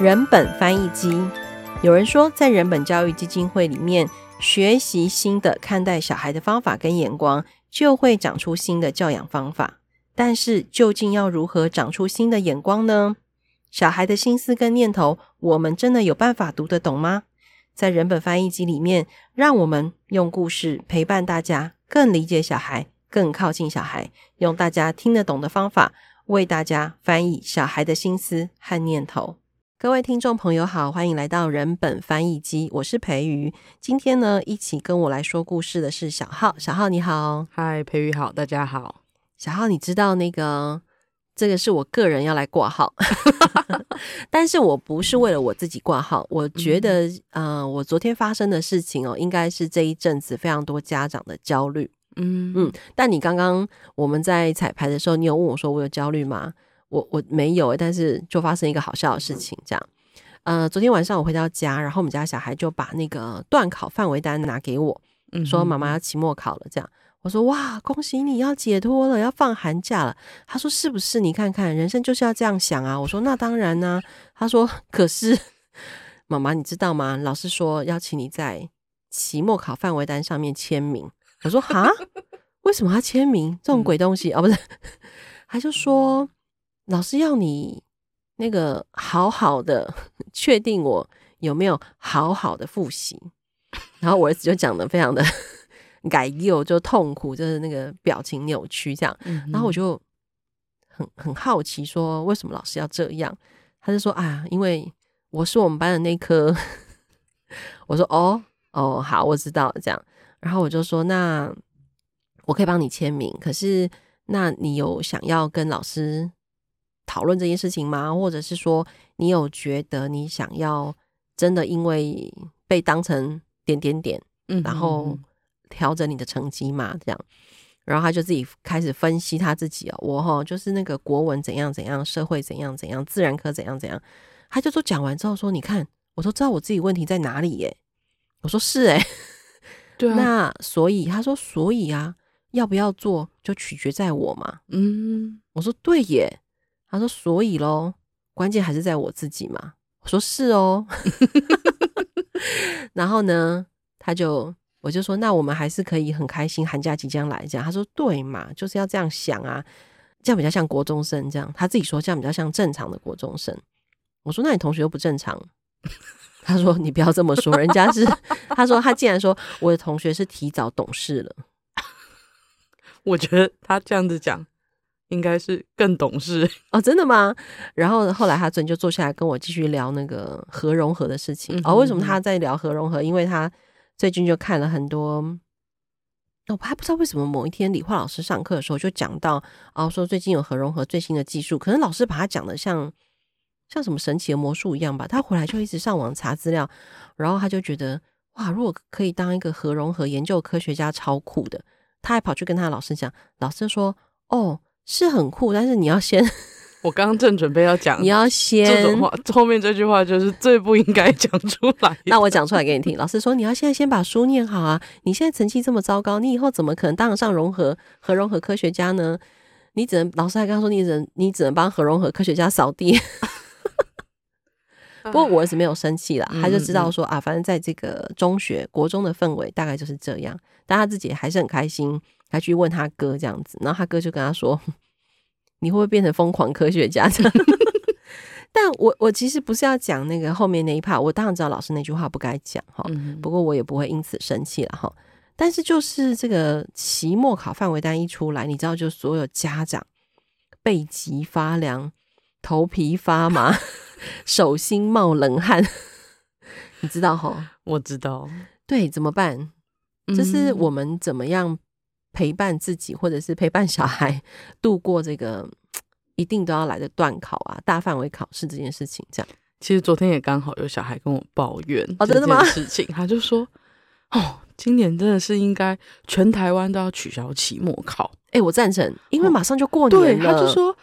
人本翻译机。有人说，在人本教育基金会里面学习新的看待小孩的方法跟眼光，就会长出新的教养方法。但是，究竟要如何长出新的眼光呢？小孩的心思跟念头，我们真的有办法读得懂吗？在人本翻译机里面，让我们用故事陪伴大家，更理解小孩，更靠近小孩，用大家听得懂的方法，为大家翻译小孩的心思和念头。各位听众朋友好，欢迎来到人本翻译机，我是培瑜。今天呢，一起跟我来说故事的是小浩。小浩你好，嗨，培瑜好，大家好。小浩，你知道那个这个是我个人要来挂号，但是我不是为了我自己挂号。我觉得，嗯、呃，我昨天发生的事情哦，应该是这一阵子非常多家长的焦虑。嗯嗯，但你刚刚我们在彩排的时候，你有问我说我有焦虑吗？我我没有，但是就发生一个好笑的事情，这样，呃，昨天晚上我回到家，然后我们家小孩就把那个段考范围单拿给我，说妈妈要期末考了，这样，我说哇，恭喜你要解脱了，要放寒假了。他说是不是？你看看，人生就是要这样想啊。我说那当然呢、啊。他说可是妈妈你知道吗？老师说要请你在期末考范围单上面签名。我说哈，为什么要签名？这种鬼东西、嗯、哦，不是，他就说。老师要你那个好好的 确定我有没有好好的复习，然后我儿子就讲的非常的 改又就痛苦，就是那个表情扭曲这样，然后我就很很好奇说为什么老师要这样？他就说啊，因为我是我们班的那科。我说哦哦好，我知道了。这样，然后我就说那我可以帮你签名，可是那你有想要跟老师讨论这件事情吗？或者是说，你有觉得你想要真的因为被当成点点点，嗯，然后调整你的成绩嘛？这样，然后他就自己开始分析他自己哦，我哈就是那个国文怎样怎样，社会怎样怎样，自然科怎样怎样，他就说讲完之后说，你看，我都知道我自己问题在哪里耶。我说是诶，对啊，那所以他说所以啊，要不要做就取决在我嘛。嗯，我说对耶。他说：“所以喽，关键还是在我自己嘛。”我说：“是哦。”然后呢，他就我就说：“那我们还是可以很开心，寒假即将来。”这样他说：“对嘛，就是要这样想啊，这样比较像国中生这样。”他自己说：“这样比较像正常的国中生。”我说：“那你同学又不正常？”他说：“你不要这么说，人家是他说他既然说我的同学是提早懂事了，我觉得他这样子讲。”应该是更懂事 哦，真的吗？然后后来他真就坐下来跟我继续聊那个核融合的事情。嗯、哦，为什么他在聊核融合？因为他最近就看了很多，哦，我还不知道为什么某一天理化老师上课的时候就讲到，哦，说最近有核融合最新的技术，可能老师把他讲的像像什么神奇的魔术一样吧。他回来就一直上网查资料，然后他就觉得哇，如果可以当一个核融合研究科学家，超酷的。他还跑去跟他老师讲，老师说哦。是很酷，但是你要先，我刚刚正准备要讲，你要先这种话，后面这句话就是最不应该讲出来。那我讲出来给你听。老师说，你要现在先把书念好啊！你现在成绩这么糟糕，你以后怎么可能当得上融合核融合科学家呢？你只能老师还刚刚说，你只能你只能帮核融合科学家扫地。不过我儿子没有生气啦，他就知道说啊，反正在这个中学国中的氛围大概就是这样，但他自己还是很开心。还去问他哥这样子，然后他哥就跟他说：“ 你会不会变成疯狂科学家？”这样。但我我其实不是要讲那个后面那一 part，我当然知道老师那句话不该讲哈，不过我也不会因此生气了哈。但是就是这个期末考范围单一出来，你知道，就所有家长背脊发凉、头皮发麻、手心冒冷汗，你知道哈？我知道。对，怎么办？就是我们怎么样？陪伴自己，或者是陪伴小孩度过这个 一定都要来的段考啊，大范围考试这件事情，这样。其实昨天也刚好有小孩跟我抱怨这件事情，他就说：“哦，今年真的是应该全台湾都要取消期末考。”哎，我赞成，因为马上就过年了。对，他就说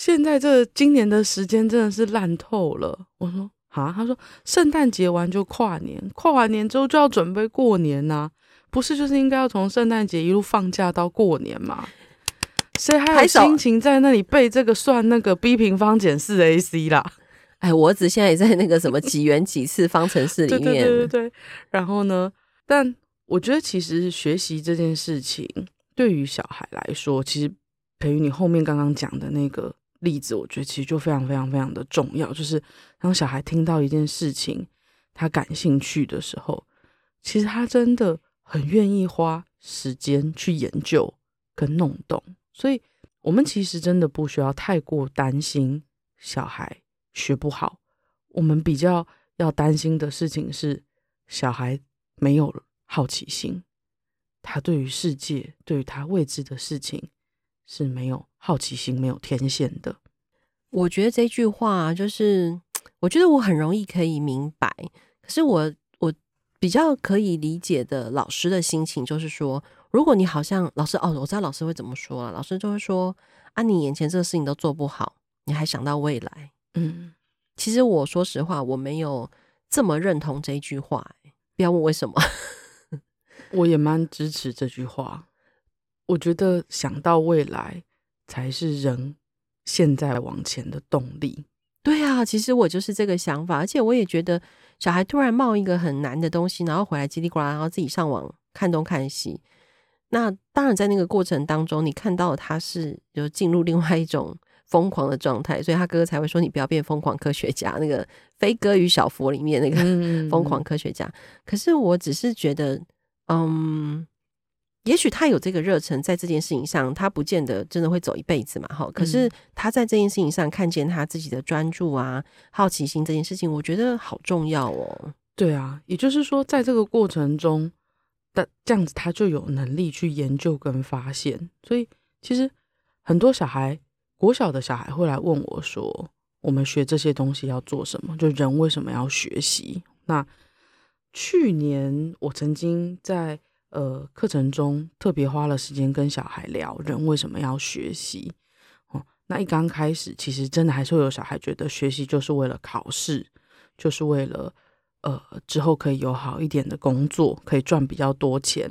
现在这今年的时间真的是烂透了。我说啊，他说圣诞节完就跨年，跨完年之后就要准备过年呐、啊。不是，就是应该要从圣诞节一路放假到过年吗？谁还有心情在那里背这个算那个 b 平方减四 ac 啦？哎，我儿子现在也在那个什么几元几次方程式里面。对对对对对。然后呢？但我觉得其实学习这件事情对于小孩来说，其实培育你后面刚刚讲的那个例子，我觉得其实就非常非常非常的重要。就是当小孩听到一件事情，他感兴趣的时候，其实他真的很愿意花时间去研究跟弄懂。所以，我们其实真的不需要太过担心小孩学不好。我们比较要担心的事情是，小孩没有好奇心，他对于世界、对于他未知的事情是没有好奇心、没有天线的。我觉得这句话就是，我觉得我很容易可以明白。可是我我比较可以理解的老师的心情，就是说，如果你好像老师哦，我知道老师会怎么说了，老师就会说啊，你眼前这个事情都做不好，你还想到未来？嗯，其实我说实话，我没有这么认同这一句话。不要问为什么，我也蛮支持这句话。我觉得想到未来才是人现在往前的动力。对啊，其实我就是这个想法，而且我也觉得。小孩突然冒一个很难的东西，然后回来叽里呱啦，然后自己上网看东看西。那当然，在那个过程当中，你看到他是就进入另外一种疯狂的状态，所以他哥哥才会说：“你不要变疯狂科学家。”那个《飞哥与小佛》里面那个疯狂科学家。嗯嗯嗯。可是我只是觉得，嗯。也许他有这个热忱，在这件事情上，他不见得真的会走一辈子嘛，哈。可是他在这件事情上看见他自己的专注啊、好奇心这件事情，我觉得好重要哦。对啊，也就是说，在这个过程中，但这样子他就有能力去研究跟发现。所以，其实很多小孩，国小的小孩会来问我说：“我们学这些东西要做什么？就人为什么要学习？”那去年我曾经在。呃，课程中特别花了时间跟小孩聊人为什么要学习。哦，那一刚开始，其实真的还是会有小孩觉得学习就是为了考试，就是为了呃之后可以有好一点的工作，可以赚比较多钱，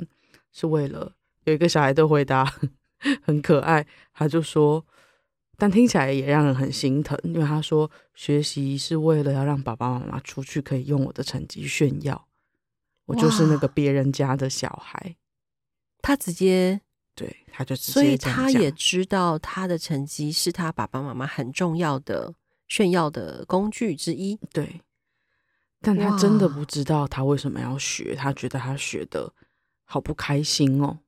是为了有一个小孩的回答很可爱，他就说，但听起来也让人很心疼，因为他说学习是为了要让爸爸妈妈出去可以用我的成绩炫耀。我就是那个别人家的小孩，他直接对，他就直接，所以他也知道他的成绩是他爸爸妈妈很重要的炫耀的工具之一。对，但他真的不知道他为什么要学，他觉得他学的好不开心哦。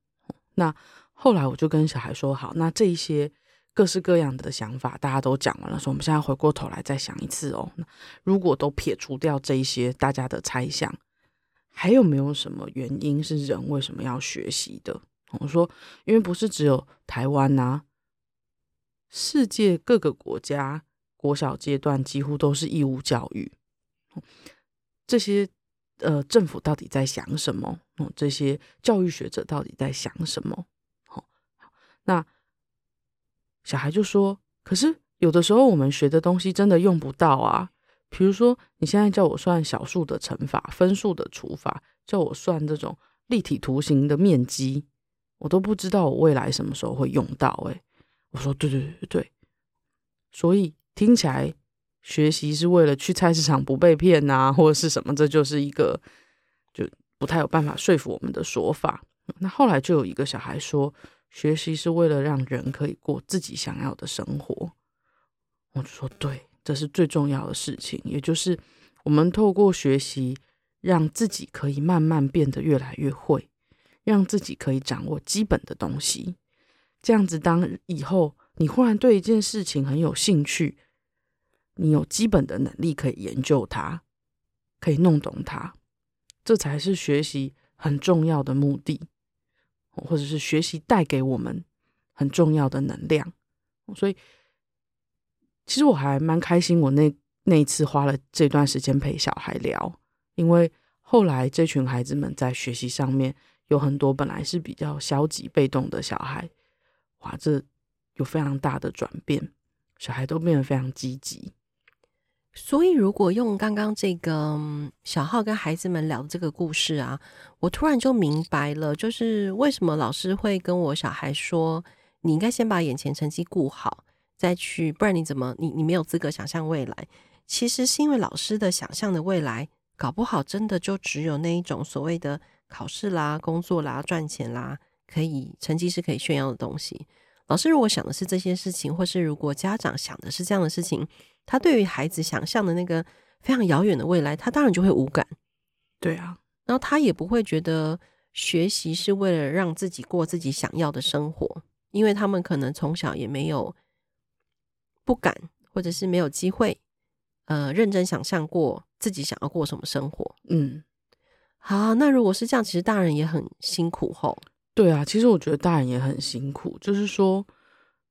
那后来我就跟小孩说：“好，那这一些各式各样的想法，大家都讲完了，说我们现在回过头来再想一次哦。如果都撇除掉这一些大家的猜想。”还有没有什么原因是人为什么要学习的？我说，因为不是只有台湾呐，世界各个国家国小阶段几乎都是义务教育。这些呃，政府到底在想什么？这些教育学者到底在想什么？好，那小孩就说：“可是有的时候我们学的东西真的用不到啊。”比如说，你现在叫我算小数的乘法、分数的除法，叫我算这种立体图形的面积，我都不知道我未来什么时候会用到。诶，我说对对对对，所以听起来学习是为了去菜市场不被骗啊，或者是什么，这就是一个就不太有办法说服我们的说法。那后来就有一个小孩说，学习是为了让人可以过自己想要的生活，我就说对。这是最重要的事情，也就是我们透过学习，让自己可以慢慢变得越来越会，让自己可以掌握基本的东西。这样子，当以后你忽然对一件事情很有兴趣，你有基本的能力可以研究它，可以弄懂它，这才是学习很重要的目的，或者是学习带给我们很重要的能量。所以。其实我还蛮开心，我那那一次花了这段时间陪小孩聊，因为后来这群孩子们在学习上面有很多本来是比较消极被动的小孩，哇，这有非常大的转变，小孩都变得非常积极。所以，如果用刚刚这个小浩跟孩子们聊这个故事啊，我突然就明白了，就是为什么老师会跟我小孩说，你应该先把眼前成绩顾好。再去，不然你怎么你你没有资格想象未来？其实是因为老师的想象的未来，搞不好真的就只有那一种所谓的考试啦、工作啦、赚钱啦，可以成绩是可以炫耀的东西。老师如果想的是这些事情，或是如果家长想的是这样的事情，他对于孩子想象的那个非常遥远的未来，他当然就会无感。对啊，然后他也不会觉得学习是为了让自己过自己想要的生活，因为他们可能从小也没有不敢，或者是没有机会，呃，认真想象过自己想要过什么生活。嗯，好，那如果是这样，其实大人也很辛苦吼。对啊，其实我觉得大人也很辛苦。就是说，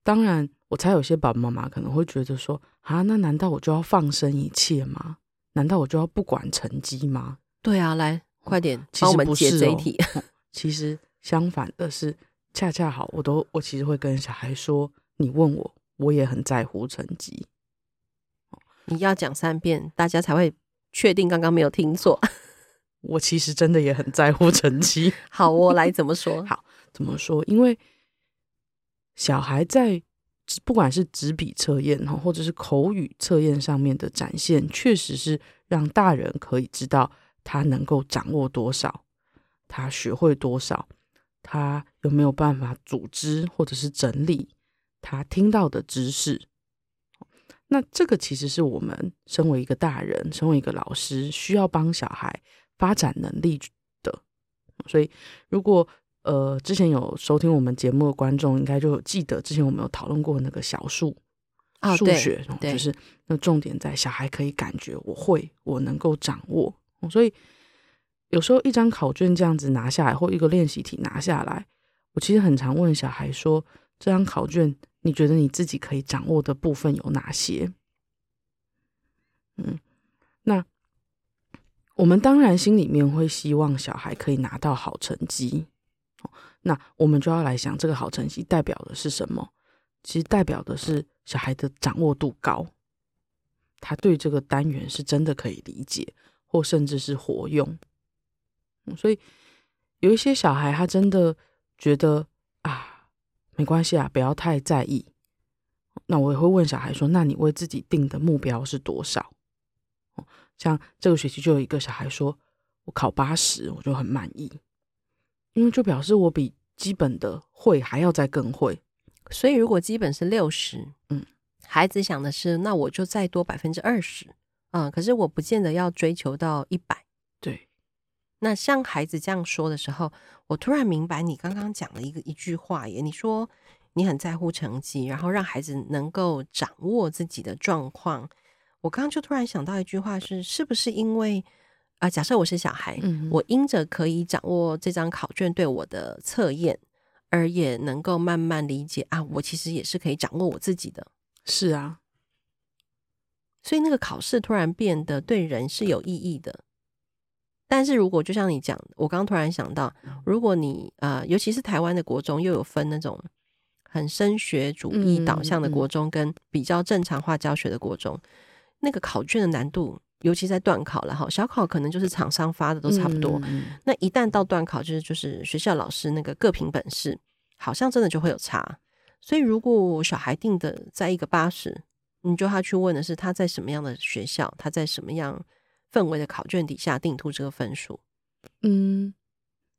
当然，我猜有些爸爸妈妈可能会觉得说，啊，那难道我就要放生一切吗？难道我就要不管成绩吗？对啊，来，快点帮我们解这一题。其实相反的是，恰恰好，我都我其实会跟小孩说，你问我，我也很在乎成绩。你要讲三遍，大家才会确定刚刚没有听错。我其实真的也很在乎成绩。好，我来 怎么说？好，怎么说？因为小孩在不管是纸笔测验哈，或者是口语测验上面的展现，确实是让大人可以知道他能够掌握多少，他学会多少，他有没有办法组织或者是整理他听到的知识。那这个其实是我们身为一个大人，身为一个老师，需要帮小孩。发展能力的，所以如果呃之前有收听我们节目的观众，应该就有记得之前我们有讨论过那个小数数学，就是那重点在小孩可以感觉我会，我能够掌握。所以有时候一张考卷这样子拿下来，或一个练习题拿下来，我其实很常问小孩说：这张考卷你觉得你自己可以掌握的部分有哪些？嗯，那。我们当然心里面会希望小孩可以拿到好成绩，那我们就要来想，这个好成绩代表的是什么？其实代表的是小孩的掌握度高，他对这个单元是真的可以理解，或甚至是活用。所以有一些小孩他真的觉得，没关系啊，不要太在意。那我也会问小孩说：“那你为自己定的目标是多少？”像这个学期就有一个小孩说：“我考八十，我就很满意，因为就表示我比基本的会还要再更会。所以如果基本是六十，嗯，孩子想的是，那我就再多百分之二十，嗯，可是我不见得要追求到一百。对，那像孩子这样说的时候，我突然明白你刚刚讲了一个一句话耶，你说你很在乎成绩，然后让孩子能够掌握自己的状况。”我刚刚就突然想到一句话是：是不是因为啊、呃？假设我是小孩，嗯、我因着可以掌握这张考卷对我的测验，而也能够慢慢理解啊，我其实也是可以掌握我自己的。是啊，所以那个考试突然变得对人是有意义的。但是如果就像你讲，我刚刚突然想到，如果你呃，尤其是台湾的国中又有分那种很升学主义导向的国中，跟比较正常化教学的国中。嗯嗯那个考卷的难度，尤其在段考了哈，小考可能就是厂商发的都差不多。嗯、那一旦到段考，就是就是学校老师那个各凭本事，好像真的就会有差。所以如果小孩定的在一个八十，你就他去问的是他在什么样的学校，他在什么样氛围的考卷底下定出这个分数。嗯，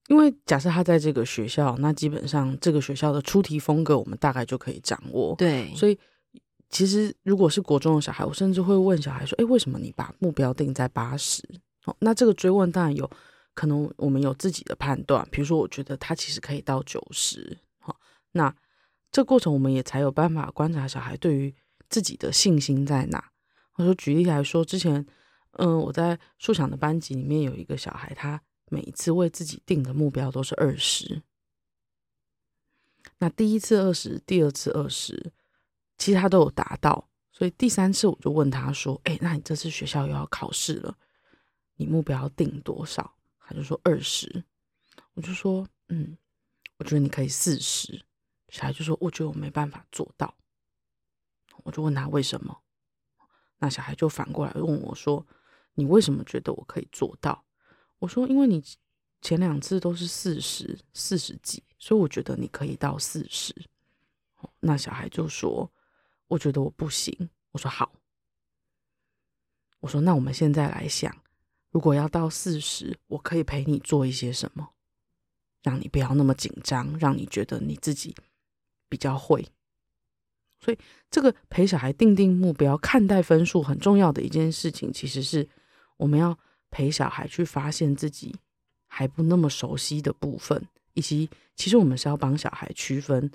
因为假设他在这个学校，那基本上这个学校的出题风格，我们大概就可以掌握。对，所以。其实，如果是国中的小孩，我甚至会问小孩说：“诶，为什么你把目标定在八十？”哦，那这个追问当然有可能，我们有自己的判断。比如说，我觉得他其实可以到九十。好，那这过程我们也才有办法观察小孩对于自己的信心在哪。我说，举例来说，之前，嗯，我在数想的班级里面有一个小孩，他每一次为自己定的目标都是二十。那第一次二十，第二次二十。其实他都有达到，所以第三次我就问他说：“哎，那你这次学校又要考试了，你目标要定多少？”他就说二十。我就说：“嗯，我觉得你可以四十。”小孩就说：“我觉得我没办法做到。”我就问他为什么？那小孩就反过来问我说：“你为什么觉得我可以做到？”我说：“因为你前两次都是四十、四十几，所以我觉得你可以到四十。”那小孩就说。我觉得我不行。我说好。我说：“那我们现在来想，如果要到四十，我可以陪你做一些什么，让你不要那么紧张，让你觉得你自己比较会。”所以，这个陪小孩定定目标、看待分数很重要的一件事情，其实是我们要陪小孩去发现自己还不那么熟悉的部分，以及其实我们是要帮小孩区分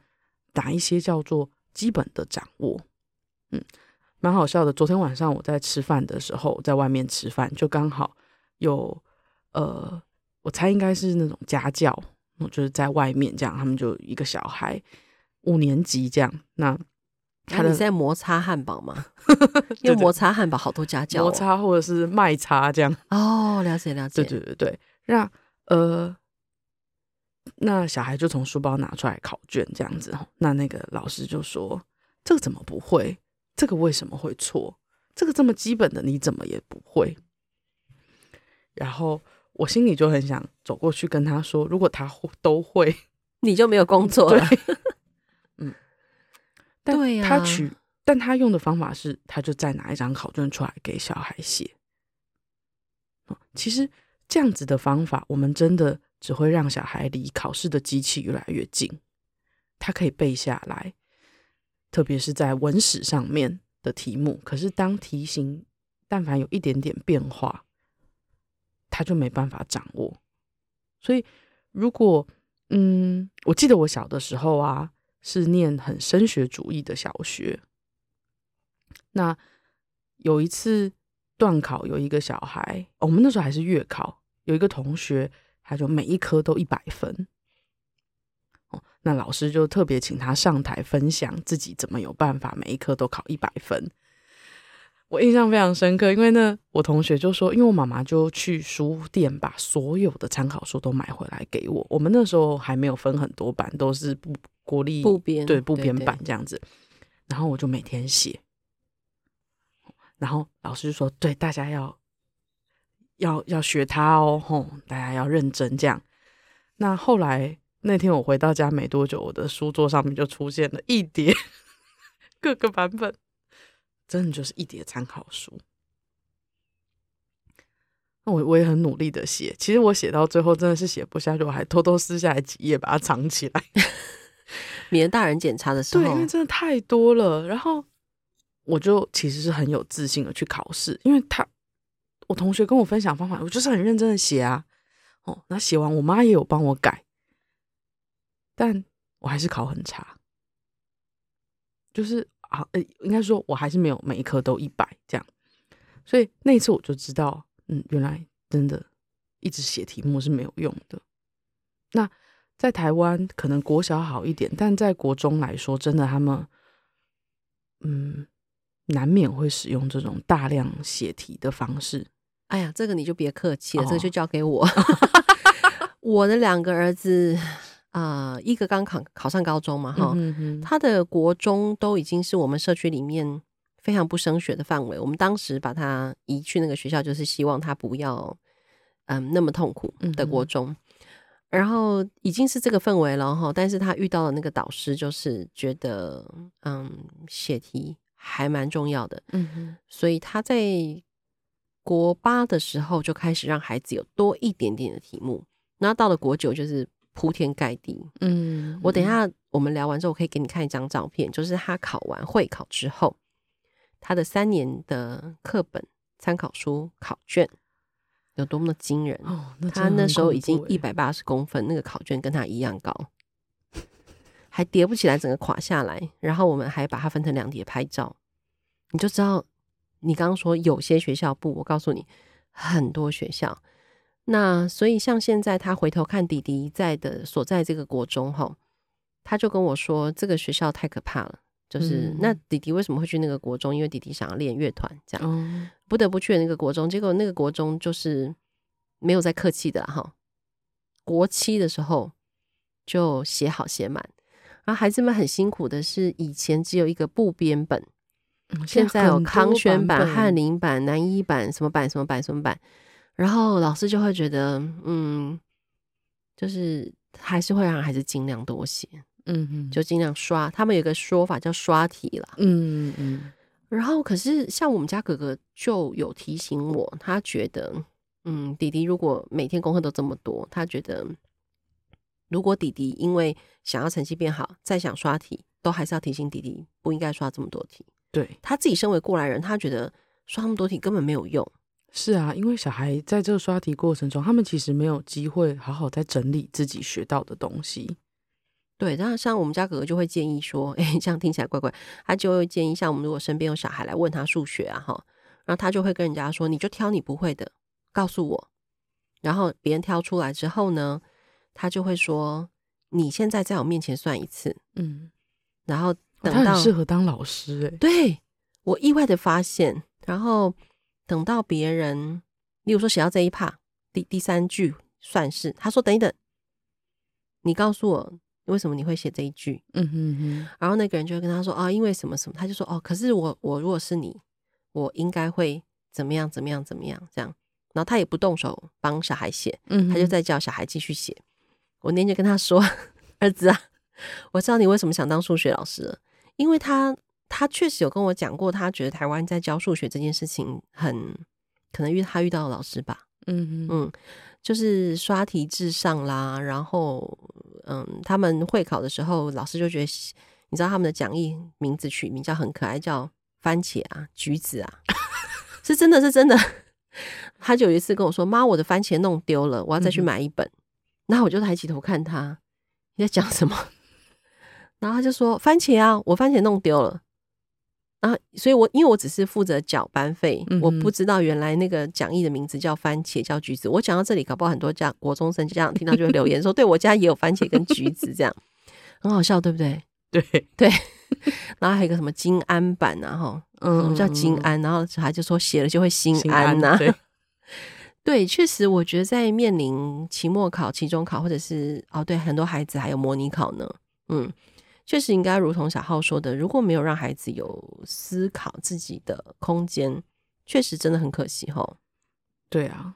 哪一些叫做基本的掌握。嗯，蛮好笑的。昨天晚上我在吃饭的时候，在外面吃饭，就刚好有呃，我猜应该是那种家教，就是在外面这样，他们就一个小孩五年级这样，那。他你在摩擦汉堡吗？因为摩擦汉堡好多家教、哦，摩擦或者是卖擦这样。哦，了解了解。对对对对，那呃，那小孩就从书包拿出来考卷这样子。那那个老师就说：“这个怎么不会？这个为什么会错？这个这么基本的你怎么也不会？”然后我心里就很想走过去跟他说：“如果他都会，你就没有工作了。”他取，但他用的方法是，他就再拿一张考卷出来给小孩写。其实这样子的方法，我们真的只会让小孩离考试的机器越来越近。他可以背下来，特别是在文史上面的题目。可是当题型但凡有一点点变化，他就没办法掌握。所以，如果嗯，我记得我小的时候啊。是念很升学主义的小学。那有一次段考，有一个小孩，我们那时候还是月考，有一个同学，他就每一科都一百分。哦，那老师就特别请他上台分享自己怎么有办法每一科都考一百分。我印象非常深刻，因为呢，我同学就说，因为我妈妈就去书店把所有的参考书都买回来给我。我们那时候还没有分很多版，都是不。国立部编对部编版这样子，然后我就每天写，然后老师就说：“对，大家要要要学他哦，吼，大家要认真这样。”那后来那天我回到家没多久，我的书桌上面就出现了一叠 各个版本，真的就是一叠参考书。那我我也很努力的写，其实我写到最后真的是写不下去，我还偷偷撕下来几页把它藏起来。免得大人检查的时候，对，因为真的太多了。然后我就其实是很有自信的去考试，因为他我同学跟我分享方法，我就是很认真的写啊。哦，那写完我妈也有帮我改，但我还是考很差。就是啊，呃，应该说我还是没有每一科都一百这样。所以那一次我就知道，嗯，原来真的一直写题目是没有用的。那。在台湾可能国小好一点，但在国中来说，真的他们，嗯，难免会使用这种大量写题的方式。哎呀，这个你就别客气了，哦、这个就交给我。我的两个儿子啊、呃，一个刚考考上高中嘛，哈、嗯，他的国中都已经是我们社区里面非常不升学的范围。我们当时把他移去那个学校，就是希望他不要嗯那么痛苦的国中。嗯然后已经是这个氛围了哈，但是他遇到的那个导师就是觉得，嗯，写题还蛮重要的，嗯哼，所以他在国八的时候就开始让孩子有多一点点的题目，然后到了国九就是铺天盖地，嗯，我等一下我们聊完之后，我可以给你看一张照片，就是他考完会考之后，他的三年的课本、参考书、考卷。有多么的惊人！哦，那他那时候已经一百八十公分，那个考卷跟他一样高，还叠不起来，整个垮下来。然后我们还把它分成两叠拍照，你就知道，你刚刚说有些学校不，我告诉你，很多学校。那所以像现在他回头看弟弟在的所在这个国中哈，他就跟我说，这个学校太可怕了。就是那弟弟为什么会去那个国中？因为弟弟想要练乐团，这样不得不去那个国中。结果那个国中就是没有再客气的哈。国七的时候就写好写满，然后孩子们很辛苦的是，以前只有一个部编本，现在有康轩版、翰林版、南一版，什么版什么版什么版。然后老师就会觉得，嗯，就是还是会让孩子尽量多写。嗯嗯，就尽量刷。他们有个说法叫刷题了。嗯嗯，然后，可是像我们家哥哥就有提醒我，他觉得，嗯，弟弟如果每天功课都这么多，他觉得如果弟弟因为想要成绩变好，再想刷题，都还是要提醒弟弟不应该刷这么多题。对，他自己身为过来人，他觉得刷那么多题根本没有用。是啊，因为小孩在这个刷题过程中，他们其实没有机会好好在整理自己学到的东西。对，那像我们家哥哥就会建议说，哎，这样听起来怪怪。他就会建议，像我们如果身边有小孩来问他数学啊，哈，然后他就会跟人家说，你就挑你不会的，告诉我。然后别人挑出来之后呢，他就会说，你现在在我面前算一次，嗯，然后等到、哦、他很适合当老师哎。对，我意外的发现，然后等到别人，例如说写到这一 part 第第三句算是，他说等一等，你告诉我。为什么你会写这一句？嗯哼哼。然后那个人就会跟他说：“啊，因为什么什么。”他就说：“哦，可是我我如果是你，我应该会怎么样怎么样怎么样这样。”然后他也不动手帮小孩写，嗯，他就在叫小孩继续写。我那天就跟他说：“ 儿子啊，我知道你为什么想当数学老师了，因为他他确实有跟我讲过，他觉得台湾在教数学这件事情很可能遇他遇到的老师吧，嗯嗯，就是刷题至上啦，然后。”嗯，他们会考的时候，老师就觉得，你知道他们的讲义名字取名叫很可爱，叫番茄啊、橘子啊，是真的是真的。他就有一次跟我说：“妈，我的番茄弄丢了，我要再去买一本。嗯”然后我就抬起头看他，你在讲什么？然后他就说：“番茄啊，我番茄弄丢了。”啊，所以我因为我只是负责缴班费，嗯、我不知道原来那个讲义的名字叫番茄，叫橘子。我讲到这里，搞不好很多家国中生就这样听到就会留言说：“ 对我家也有番茄跟橘子，这样很好笑，对不对？”对 对。然后还有一个什么金安版啊，哈，嗯，什么叫金安？然后小孩就说写了就会心安呐、啊。对，对，确实，我觉得在面临期末考、期中考，或者是哦，对，很多孩子还有模拟考呢，嗯。确实应该如同小浩说的，如果没有让孩子有思考自己的空间，确实真的很可惜齁。对啊，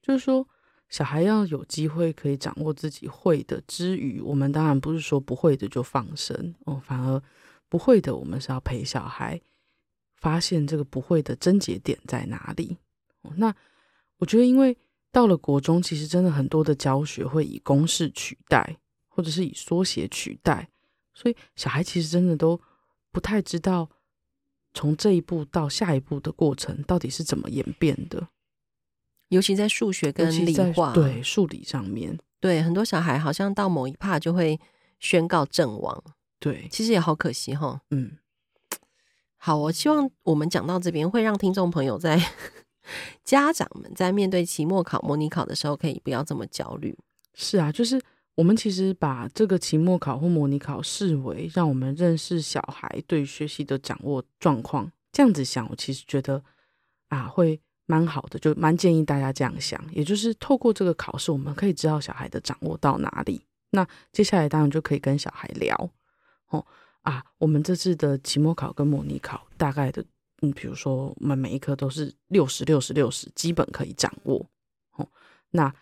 就是说小孩要有机会可以掌握自己会的之余，我们当然不是说不会的就放生哦，反而不会的，我们是要陪小孩发现这个不会的症结点在哪里。那我觉得，因为到了国中，其实真的很多的教学会以公式取代，或者是以缩写取代。所以小孩其实真的都不太知道从这一步到下一步的过程到底是怎么演变的，尤其在数学跟理化，对数理上面，对很多小孩好像到某一趴就会宣告阵亡，对，其实也好可惜哈。嗯，好，我希望我们讲到这边会让听众朋友在家长们在面对期末考、模拟考的时候，可以不要这么焦虑。是啊，就是。我们其实把这个期末考或模拟考视为让我们认识小孩对学习的掌握状况，这样子想，我其实觉得啊会蛮好的，就蛮建议大家这样想。也就是透过这个考试，我们可以知道小孩的掌握到哪里。那接下来当然就可以跟小孩聊哦啊，我们这次的期末考跟模拟考大概的，嗯，比如说我们每一科都是六十六十六十，基本可以掌握哦。那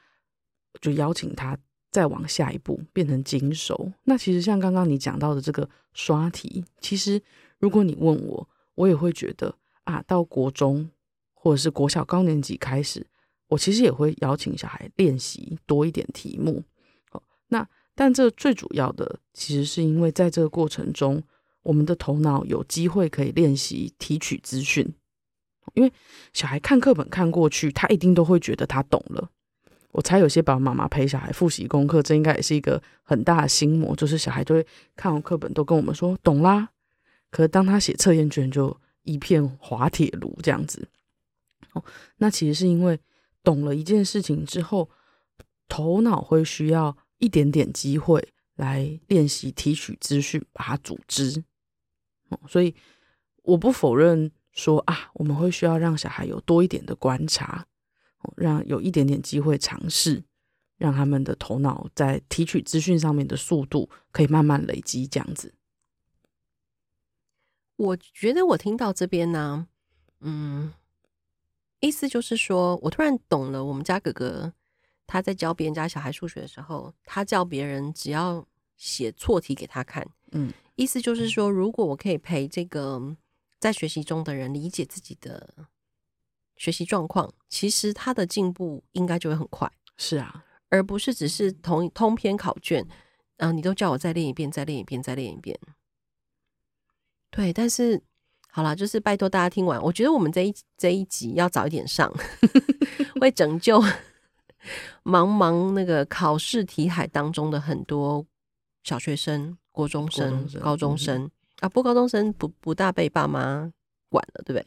就邀请他。再往下一步变成精熟，那其实像刚刚你讲到的这个刷题，其实如果你问我，我也会觉得啊，到国中或者是国小高年级开始，我其实也会邀请小孩练习多一点题目。好，那但这最主要的其实是因为在这个过程中，我们的头脑有机会可以练习提取资讯，因为小孩看课本看过去，他一定都会觉得他懂了。我猜有些爸爸妈妈陪小孩复习功课，这应该也是一个很大的心魔，就是小孩就会看完课本都跟我们说懂啦，可是当他写测验卷就一片滑铁卢这样子。哦，那其实是因为懂了一件事情之后，头脑会需要一点点机会来练习提取资讯，把它组织。哦，所以我不否认说啊，我们会需要让小孩有多一点的观察。让有一点点机会尝试，让他们的头脑在提取资讯上面的速度可以慢慢累积，这样子。我觉得我听到这边呢，嗯，意思就是说我突然懂了。我们家哥哥他在教别人家小孩数学的时候，他叫别人只要写错题给他看，嗯，意思就是说，如果我可以陪这个在学习中的人理解自己的学习状况，其实他的进步应该就会很快。是啊，而不是只是同通篇考卷，啊、呃，你都叫我再练一遍，再练一遍，再练一遍。对，但是好啦，就是拜托大家听完，我觉得我们这一这一集要早一点上，会拯救茫茫那个考试题海当中的很多小学生、国中生、中生高中生、嗯、啊，不过高中生不不大被爸妈管了，对不对？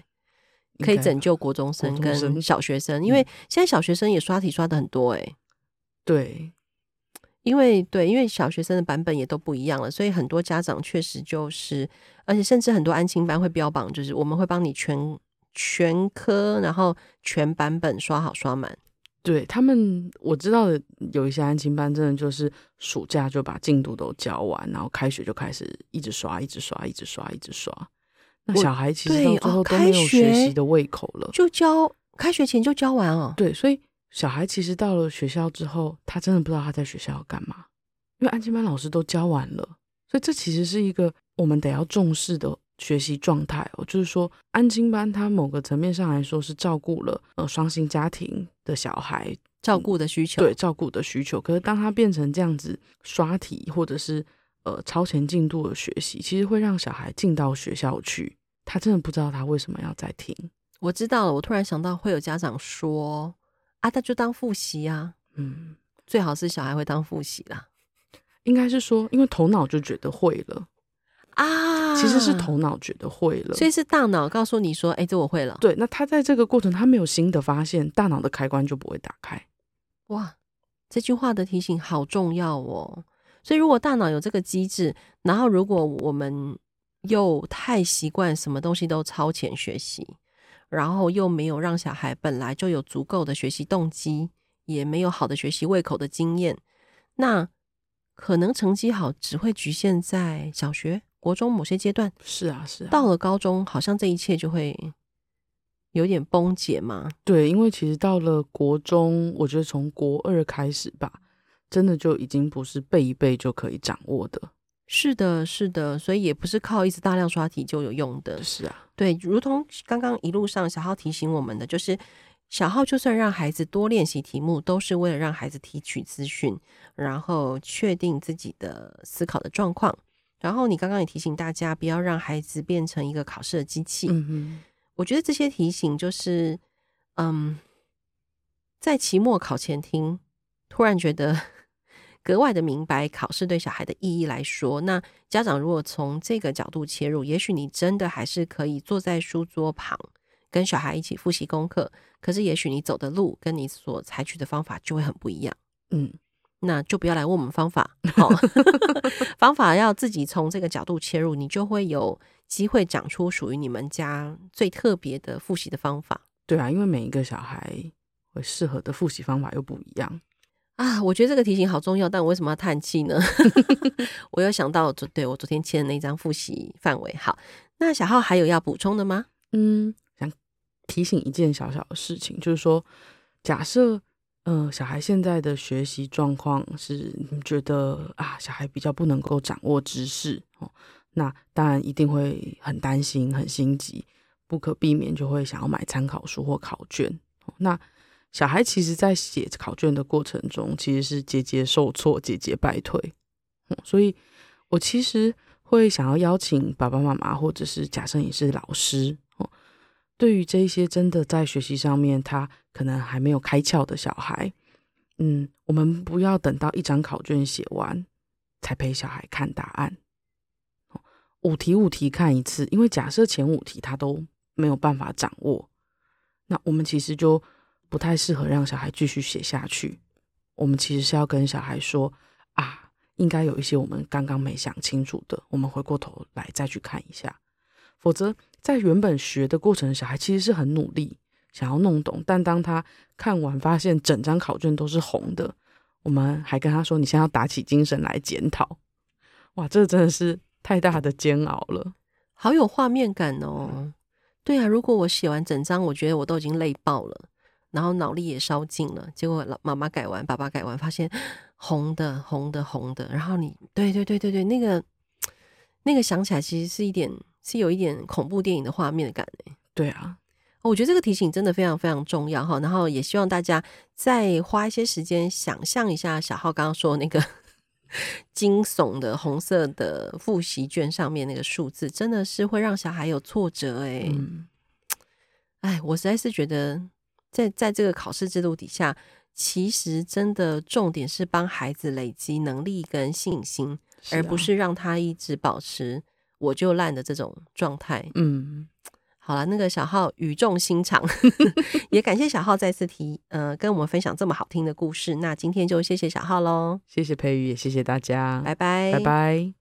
可以拯救国中生跟小学生，因为现在小学生也刷题刷的很多哎、欸。对，因为对，因为小学生的版本也都不一样了，所以很多家长确实就是，而且甚至很多安亲班会标榜，就是我们会帮你全全科，然后全版本刷好刷满。对他们，我知道的有一些安亲班，真的就是暑假就把进度都教完，然后开学就开始一直刷，一直刷，一直刷，一直刷。那小孩其实到最后都没有学习的胃口了，哦、就教开学前就教完哦。对，所以小孩其实到了学校之后，他真的不知道他在学校要干嘛，因为安亲班老师都教完了，所以这其实是一个我们得要重视的学习状态哦。就是说，安亲班它某个层面上来说是照顾了呃双薪家庭的小孩照顾的需求，对照顾的需求。可是当他变成这样子刷题或者是呃超前进度的学习，其实会让小孩进到学校去。他真的不知道他为什么要在听。我知道了，我突然想到会有家长说：“啊，他就当复习啊。”嗯，最好是小孩会当复习啦。应该是说，因为头脑就觉得会了啊，其实是头脑觉得会了，所以是大脑告诉你说：“哎，这我会了。”对，那他在这个过程他没有新的发现，大脑的开关就不会打开。哇，这句话的提醒好重要哦。所以如果大脑有这个机制，然后如果我们又太习惯什么东西都超前学习，然后又没有让小孩本来就有足够的学习动机，也没有好的学习胃口的经验，那可能成绩好只会局限在小学、国中某些阶段。是啊，是啊。到了高中，好像这一切就会有点崩解嘛。对，因为其实到了国中，我觉得从国二开始吧，真的就已经不是背一背就可以掌握的。是的，是的，所以也不是靠一直大量刷题就有用的。是啊，对，如同刚刚一路上小浩提醒我们的，就是小浩就算让孩子多练习题目，都是为了让孩子提取资讯，然后确定自己的思考的状况。然后你刚刚也提醒大家，不要让孩子变成一个考试的机器。嗯嗯，我觉得这些提醒就是，嗯，在期末考前听，突然觉得。格外的明白考试对小孩的意义来说，那家长如果从这个角度切入，也许你真的还是可以坐在书桌旁跟小孩一起复习功课。可是，也许你走的路跟你所采取的方法就会很不一样。嗯，那就不要来问我们方法，哦、方法要自己从这个角度切入，你就会有机会长出属于你们家最特别的复习的方法。对啊，因为每一个小孩会适合的复习方法又不一样。啊，我觉得这个提醒好重要，但我为什么要叹气呢？我又想到昨对我昨天签的那张复习范围。好，那小浩还有要补充的吗？嗯，想提醒一件小小的事情，就是说，假设呃小孩现在的学习状况是你觉得啊小孩比较不能够掌握知识哦，那当然一定会很担心、很心急，不可避免就会想要买参考书或考卷。那小孩其实，在写考卷的过程中，其实是节节受挫、节节败退。嗯，所以，我其实会想要邀请爸爸妈妈，或者是假设你是老师，哦，对于这些真的在学习上面他可能还没有开窍的小孩，嗯，我们不要等到一张考卷写完才陪小孩看答案。五题五题看一次，因为假设前五题他都没有办法掌握，那我们其实就。不太适合让小孩继续写下去。我们其实是要跟小孩说啊，应该有一些我们刚刚没想清楚的，我们回过头来再去看一下。否则，在原本学的过程，小孩其实是很努力想要弄懂，但当他看完发现整张考卷都是红的，我们还跟他说：“你现在要打起精神来检讨。”哇，这真的是太大的煎熬了，好有画面感哦。对啊，如果我写完整张，我觉得我都已经累爆了。然后脑力也烧尽了，结果老妈妈改完，爸爸改完，发现红的红的红的。然后你对对对对对，那个那个想起来其实是一点是有一点恐怖电影的画面的感觉。对啊，我觉得这个提醒真的非常非常重要哈。然后也希望大家再花一些时间想象一下小浩刚刚说的那个 惊悚的红色的复习卷上面那个数字，真的是会让小孩有挫折哎。嗯，哎，我实在是觉得在在这个考试制度底下，其实真的重点是帮孩子累积能力跟信心，啊、而不是让他一直保持我就烂的这种状态。嗯，好了，那个小浩语重心长，也感谢小浩再次提呃跟我们分享这么好听的故事。那今天就谢谢小浩喽，谢谢培宇，也谢谢大家，拜拜，拜拜。